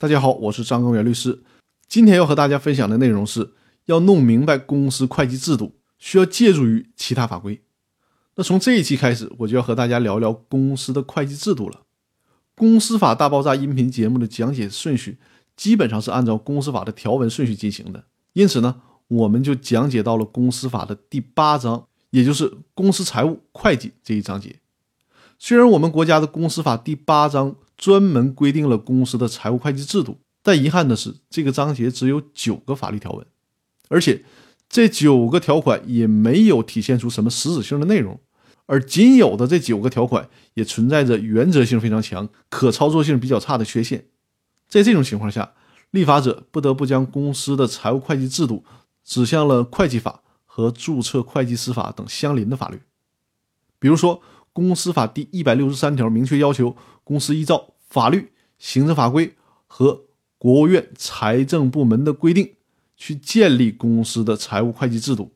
大家好，我是张根源律师。今天要和大家分享的内容是要弄明白公司会计制度，需要借助于其他法规。那从这一期开始，我就要和大家聊聊公司的会计制度了。公司法大爆炸音频节目的讲解顺序基本上是按照公司法的条文顺序进行的，因此呢，我们就讲解到了公司法的第八章，也就是公司财务会计这一章节。虽然我们国家的公司法第八章。专门规定了公司的财务会计制度，但遗憾的是，这个章节只有九个法律条文，而且这九个条款也没有体现出什么实质性的内容，而仅有的这九个条款也存在着原则性非常强、可操作性比较差的缺陷。在这种情况下，立法者不得不将公司的财务会计制度指向了会计法和注册会计师法等相邻的法律，比如说。公司法第一百六十三条明确要求，公司依照法律、行政法规和国务院财政部门的规定去建立公司的财务会计制度。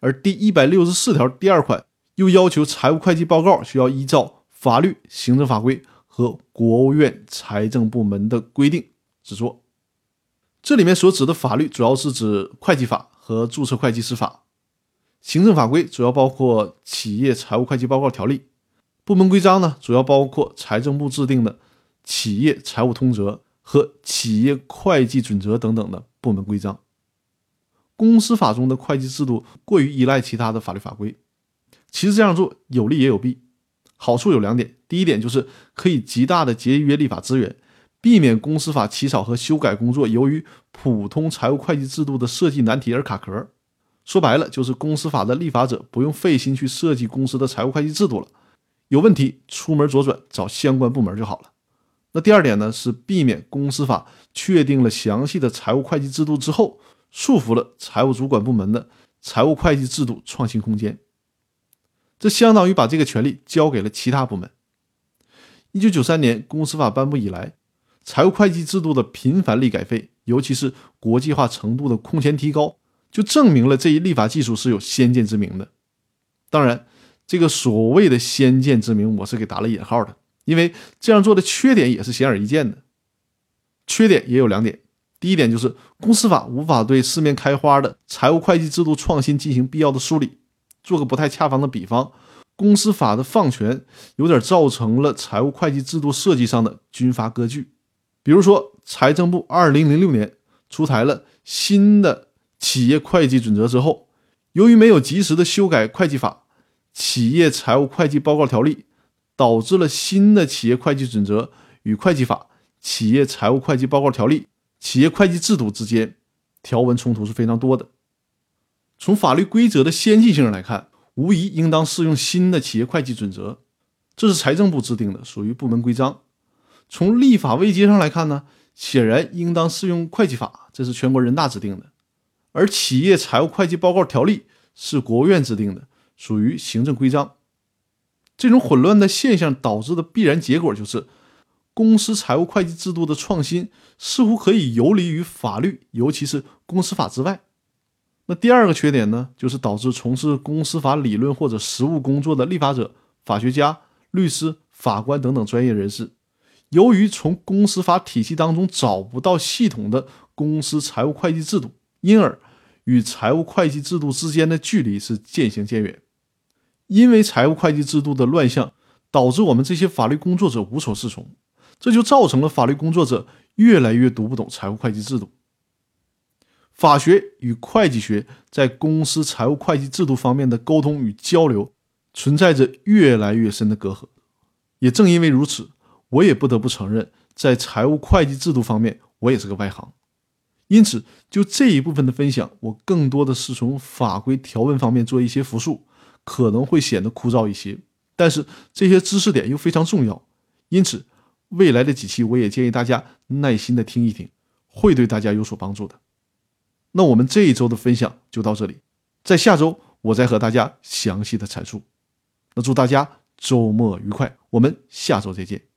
而第一百六十四条第二款又要求，财务会计报告需要依照法律、行政法规和国务院财政部门的规定制作。这里面所指的法律，主要是指会计法和注册会计师法。行政法规主要包括企业财务会计报告条例，部门规章呢主要包括财政部制定的企业财务通则和企业会计准则等等的部门规章。公司法中的会计制度过于依赖其他的法律法规，其实这样做有利也有弊。好处有两点，第一点就是可以极大的节约立法资源，避免公司法起草和修改工作由于普通财务会计制度的设计难题而卡壳。说白了，就是公司法的立法者不用费心去设计公司的财务会计制度了，有问题出门左转找相关部门就好了。那第二点呢，是避免公司法确定了详细的财务会计制度之后，束缚了财务主管部门的财务会计制度创新空间。这相当于把这个权利交给了其他部门。一九九三年公司法颁布以来，财务会计制度的频繁立改废，尤其是国际化程度的空前提高。就证明了这一立法技术是有先见之明的。当然，这个所谓的先见之明，我是给打了引号的，因为这样做的缺点也是显而易见的。缺点也有两点：第一点就是公司法无法对四面开花的财务会计制度创新进行必要的梳理。做个不太恰当的比方，公司法的放权有点造成了财务会计制度设计上的军阀割据。比如说，财政部二零零六年出台了新的。企业会计准则之后，由于没有及时的修改会计法、企业财务会计报告条例，导致了新的企业会计准则与会计法、企业财务会计报告条例、企业会计制度之间条文冲突是非常多的。从法律规则的先进性来看，无疑应当适用新的企业会计准则，这是财政部制定的，属于部门规章。从立法位阶上来看呢，显然应当适用会计法，这是全国人大制定的。而企业财务会计报告条例是国务院制定的，属于行政规章。这种混乱的现象导致的必然结果就是，公司财务会计制度的创新似乎可以游离于法律，尤其是公司法之外。那第二个缺点呢，就是导致从事公司法理论或者实务工作的立法者、法学家、律师、法官等等专业人士，由于从公司法体系当中找不到系统的公司财务会计制度。因而，与财务会计制度之间的距离是渐行渐远。因为财务会计制度的乱象，导致我们这些法律工作者无所适从，这就造成了法律工作者越来越读不懂财务会计制度。法学与会计学在公司财务会计制度方面的沟通与交流，存在着越来越深的隔阂。也正因为如此，我也不得不承认，在财务会计制度方面，我也是个外行。因此，就这一部分的分享，我更多的是从法规条文方面做一些复述，可能会显得枯燥一些。但是这些知识点又非常重要，因此未来的几期我也建议大家耐心的听一听，会对大家有所帮助的。那我们这一周的分享就到这里，在下周我再和大家详细的阐述。那祝大家周末愉快，我们下周再见。